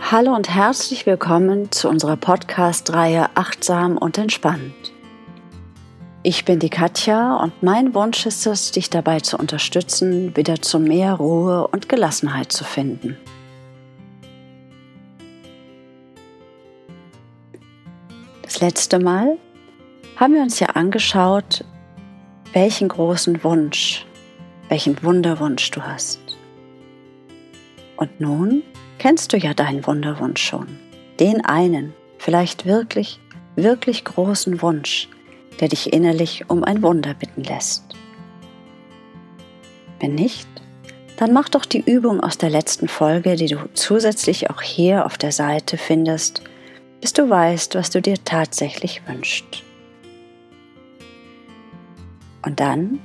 Hallo und herzlich willkommen zu unserer Podcast-Reihe Achtsam und Entspannt. Ich bin die Katja und mein Wunsch ist es, dich dabei zu unterstützen, wieder zu mehr Ruhe und Gelassenheit zu finden. Das letzte Mal haben wir uns ja angeschaut, welchen großen Wunsch, welchen Wunderwunsch du hast. Und nun kennst du ja deinen Wunderwunsch schon. Den einen, vielleicht wirklich, wirklich großen Wunsch, der dich innerlich um ein Wunder bitten lässt. Wenn nicht, dann mach doch die Übung aus der letzten Folge, die du zusätzlich auch hier auf der Seite findest, bis du weißt, was du dir tatsächlich wünschst. Und dann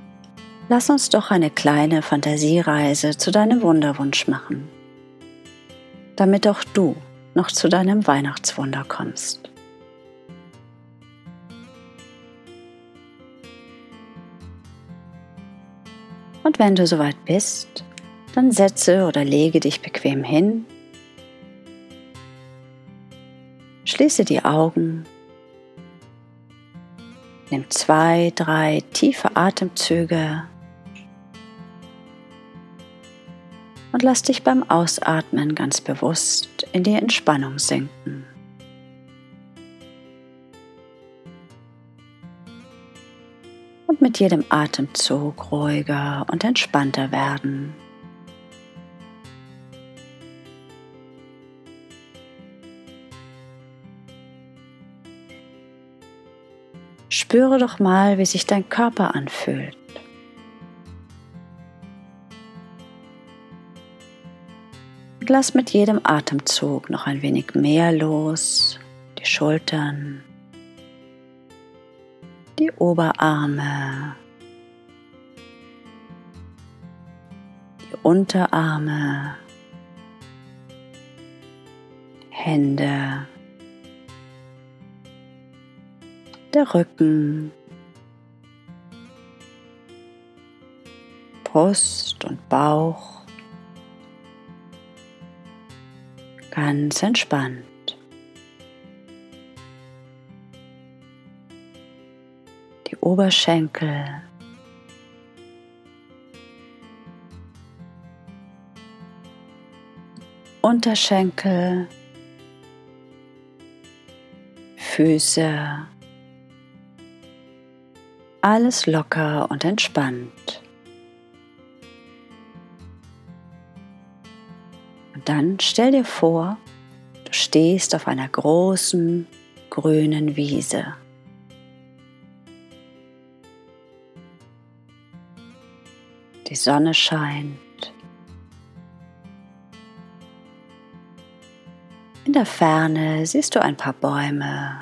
lass uns doch eine kleine Fantasiereise zu deinem Wunderwunsch machen damit auch du noch zu deinem Weihnachtswunder kommst. Und wenn du soweit bist, dann setze oder lege dich bequem hin, schließe die Augen, nimm zwei, drei tiefe Atemzüge und lass dich beim Ausatmen ganz bewusst in die Entspannung sinken. Und mit jedem Atemzug ruhiger und entspannter werden. Spüre doch mal, wie sich dein Körper anfühlt. Lass mit jedem Atemzug noch ein wenig mehr los, die Schultern, die Oberarme, die Unterarme, Hände, der Rücken, Brust und Bauch. Ganz entspannt. Die Oberschenkel. Unterschenkel, Füße, alles locker und entspannt. Dann stell dir vor, du stehst auf einer großen grünen Wiese. Die Sonne scheint. In der Ferne siehst du ein paar Bäume.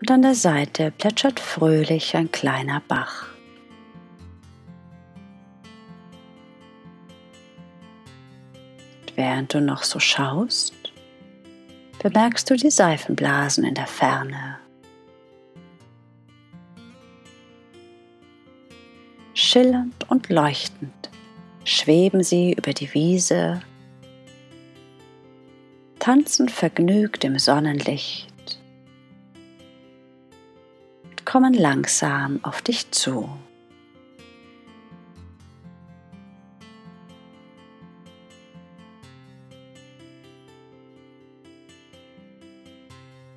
Und an der Seite plätschert fröhlich ein kleiner Bach. Während du noch so schaust, bemerkst du die Seifenblasen in der Ferne. Schillernd und leuchtend schweben sie über die Wiese, tanzen vergnügt im Sonnenlicht und kommen langsam auf dich zu.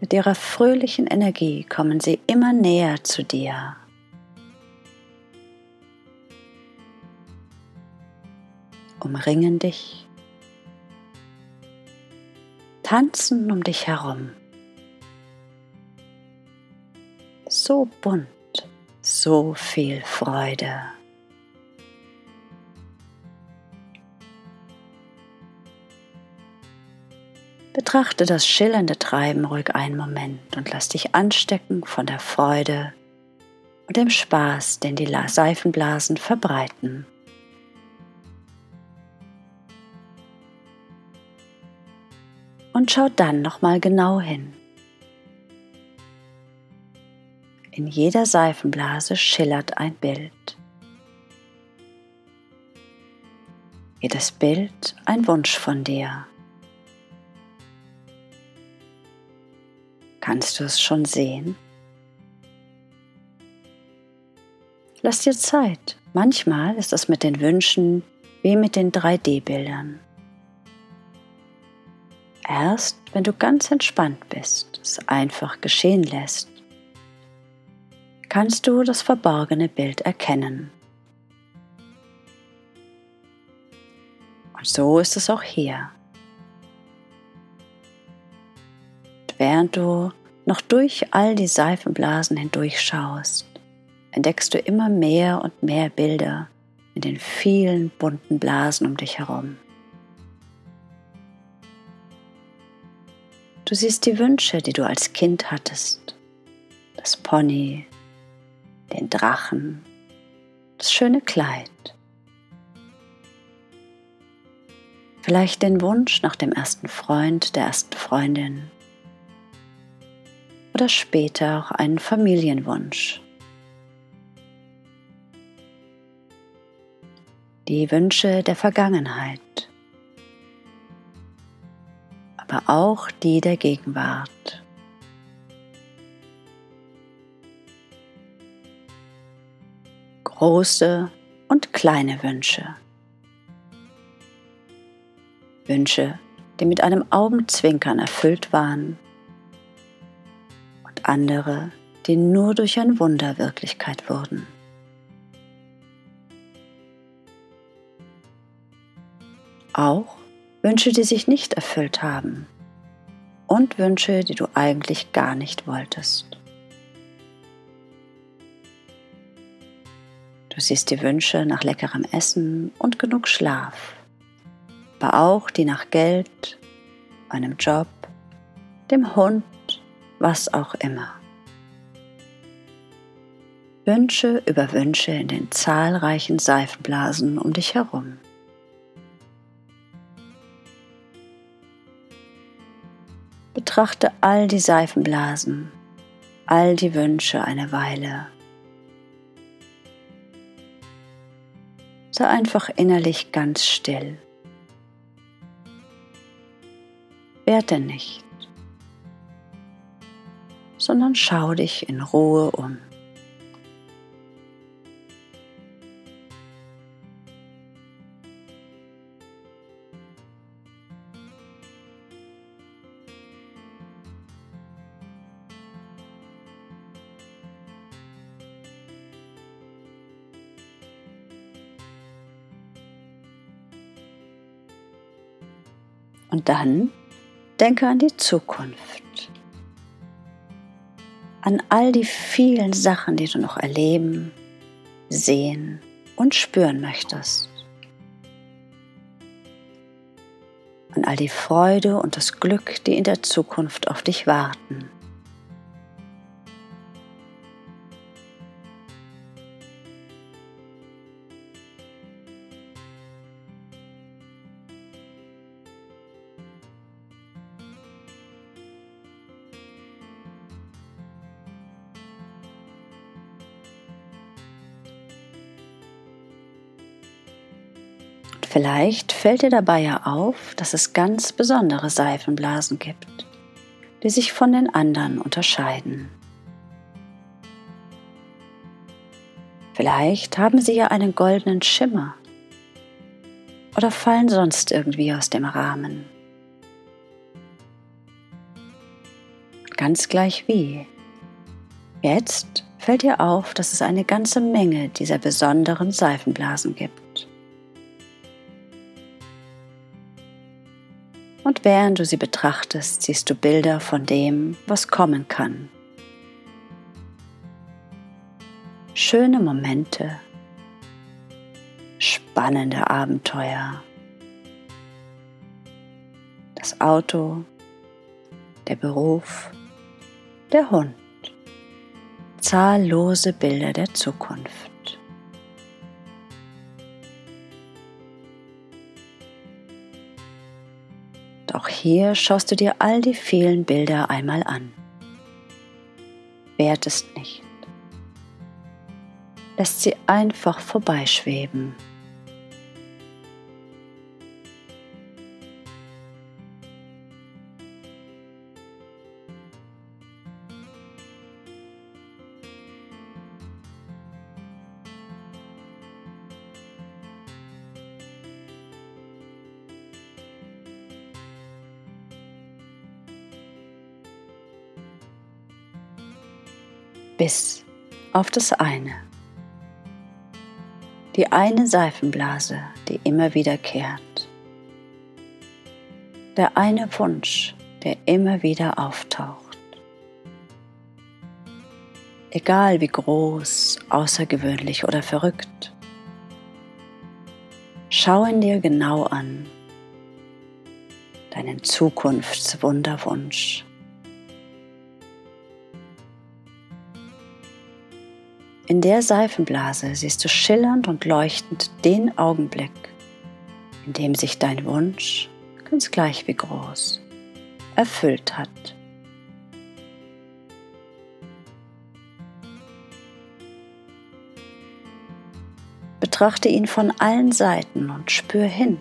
Mit ihrer fröhlichen Energie kommen sie immer näher zu dir. Umringen dich, tanzen um dich herum. So bunt, so viel Freude. Betrachte das schillernde Treiben ruhig einen Moment und lass dich anstecken von der Freude und dem Spaß, den die Seifenblasen verbreiten. Und schau dann nochmal genau hin. In jeder Seifenblase schillert ein Bild. jedes Bild ein Wunsch von dir. Kannst du es schon sehen? Lass dir Zeit. Manchmal ist es mit den Wünschen wie mit den 3D-Bildern. Erst wenn du ganz entspannt bist, es einfach geschehen lässt, kannst du das verborgene Bild erkennen. Und so ist es auch hier. Während du noch durch all die Seifenblasen hindurch schaust, entdeckst du immer mehr und mehr Bilder in den vielen bunten Blasen um dich herum. Du siehst die Wünsche, die du als Kind hattest. Das Pony, den Drachen, das schöne Kleid. Vielleicht den Wunsch nach dem ersten Freund, der ersten Freundin. Oder später auch einen Familienwunsch. Die Wünsche der Vergangenheit. Aber auch die der Gegenwart. Große und kleine Wünsche. Wünsche, die mit einem Augenzwinkern erfüllt waren andere, die nur durch ein Wunder Wirklichkeit wurden. Auch Wünsche, die sich nicht erfüllt haben und Wünsche, die du eigentlich gar nicht wolltest. Du siehst die Wünsche nach leckerem Essen und genug Schlaf aber auch die nach Geld, einem Job, dem Hund, was auch immer. Wünsche über Wünsche in den zahlreichen Seifenblasen um dich herum. Betrachte all die Seifenblasen, all die Wünsche eine Weile. Sei einfach innerlich ganz still. Werte nicht, sondern schau dich in Ruhe um. Und dann Denke an die Zukunft, an all die vielen Sachen, die du noch erleben, sehen und spüren möchtest. An all die Freude und das Glück, die in der Zukunft auf dich warten. Vielleicht fällt dir dabei ja auf, dass es ganz besondere Seifenblasen gibt, die sich von den anderen unterscheiden. Vielleicht haben sie ja einen goldenen Schimmer oder fallen sonst irgendwie aus dem Rahmen. Ganz gleich wie. Jetzt fällt dir auf, dass es eine ganze Menge dieser besonderen Seifenblasen gibt. Und während du sie betrachtest, siehst du Bilder von dem, was kommen kann. Schöne Momente, spannende Abenteuer, das Auto, der Beruf, der Hund, zahllose Bilder der Zukunft. Hier schaust du dir all die vielen Bilder einmal an. Wertest nicht. Lässt sie einfach vorbeischweben. Bis auf das eine. Die eine Seifenblase, die immer wiederkehrt. Der eine Wunsch, der immer wieder auftaucht. Egal wie groß, außergewöhnlich oder verrückt. Schau ihn dir genau an, deinen Zukunftswunderwunsch. In der Seifenblase siehst du schillernd und leuchtend den Augenblick, in dem sich dein Wunsch, ganz gleich wie groß, erfüllt hat. Betrachte ihn von allen Seiten und spür hin.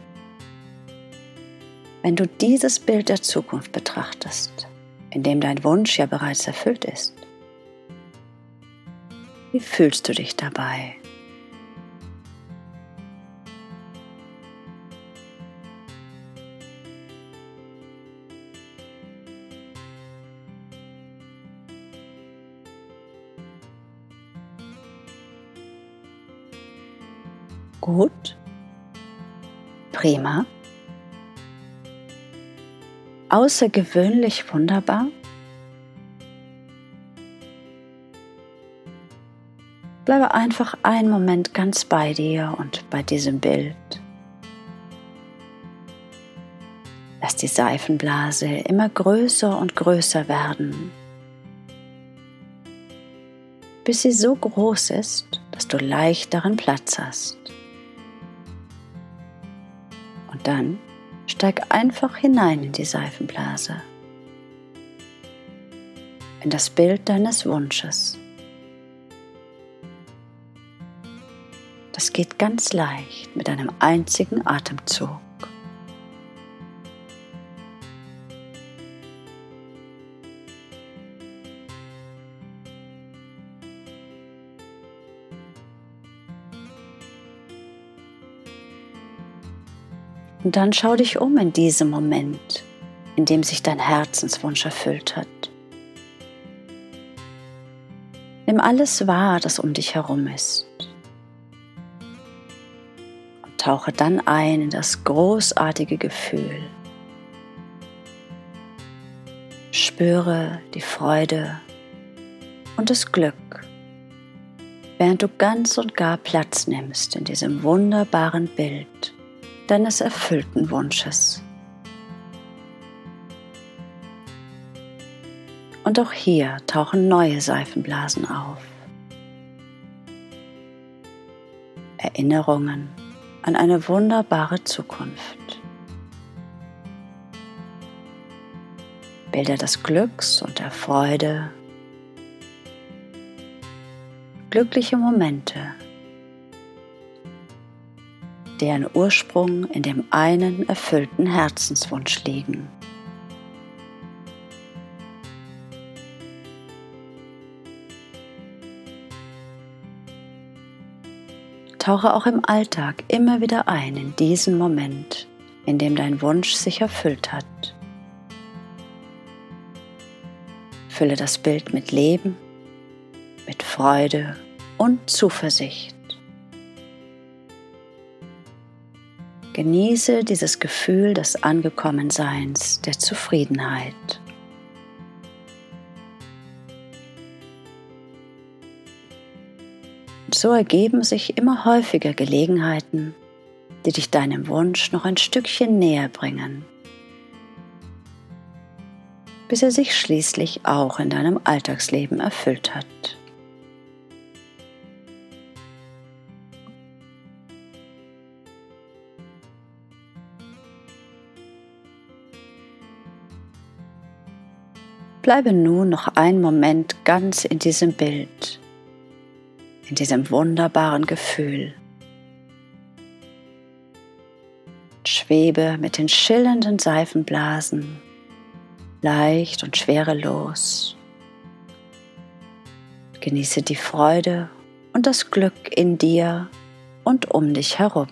Wenn du dieses Bild der Zukunft betrachtest, in dem dein Wunsch ja bereits erfüllt ist, wie fühlst du dich dabei? Gut. Prima. Außergewöhnlich wunderbar. Bleibe einfach einen Moment ganz bei dir und bei diesem Bild. Lass die Seifenblase immer größer und größer werden, bis sie so groß ist, dass du leicht darin Platz hast. Und dann steig einfach hinein in die Seifenblase, in das Bild deines Wunsches. Das geht ganz leicht mit einem einzigen Atemzug. Und dann schau dich um in diesem Moment, in dem sich dein Herzenswunsch erfüllt hat. Nimm alles wahr, das um dich herum ist. Tauche dann ein in das großartige Gefühl. Spüre die Freude und das Glück, während du ganz und gar Platz nimmst in diesem wunderbaren Bild deines erfüllten Wunsches. Und auch hier tauchen neue Seifenblasen auf. Erinnerungen an eine wunderbare Zukunft. Bilder des Glücks und der Freude. Glückliche Momente deren Ursprung in dem einen erfüllten Herzenswunsch liegen. Tauche auch im Alltag immer wieder ein in diesen Moment, in dem dein Wunsch sich erfüllt hat. Fülle das Bild mit Leben, mit Freude und Zuversicht. Genieße dieses Gefühl des Angekommenseins, der Zufriedenheit. So ergeben sich immer häufiger Gelegenheiten, die dich deinem Wunsch noch ein Stückchen näher bringen, bis er sich schließlich auch in deinem Alltagsleben erfüllt hat. Bleibe nun noch einen Moment ganz in diesem Bild, in diesem wunderbaren Gefühl. Schwebe mit den schillernden Seifenblasen leicht und schwerelos. Genieße die Freude und das Glück in dir und um dich herum.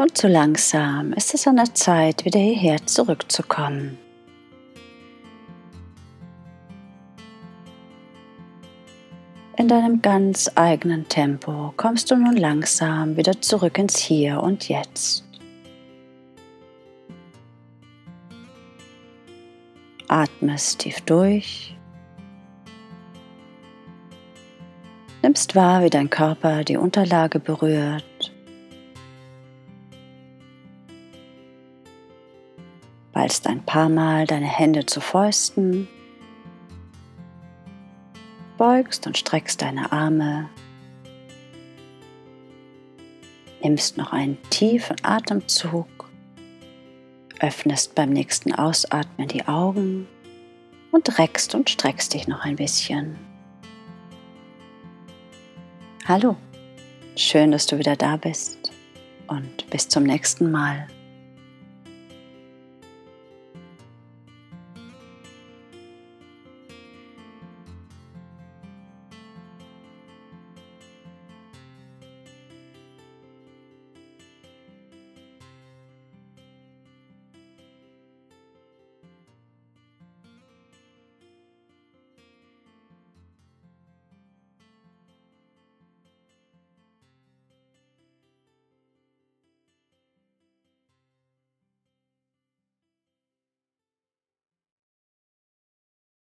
Und so langsam ist es an der Zeit, wieder hierher zurückzukommen. In deinem ganz eigenen Tempo kommst du nun langsam wieder zurück ins Hier und Jetzt. Atmest tief durch. Nimmst wahr, wie dein Körper die Unterlage berührt. Ballst ein paar Mal deine Hände zu Fäusten beugst und streckst deine Arme. Nimmst noch einen tiefen Atemzug, öffnest beim nächsten Ausatmen die Augen und reckst und streckst dich noch ein bisschen. Hallo, schön, dass du wieder da bist und bis zum nächsten Mal.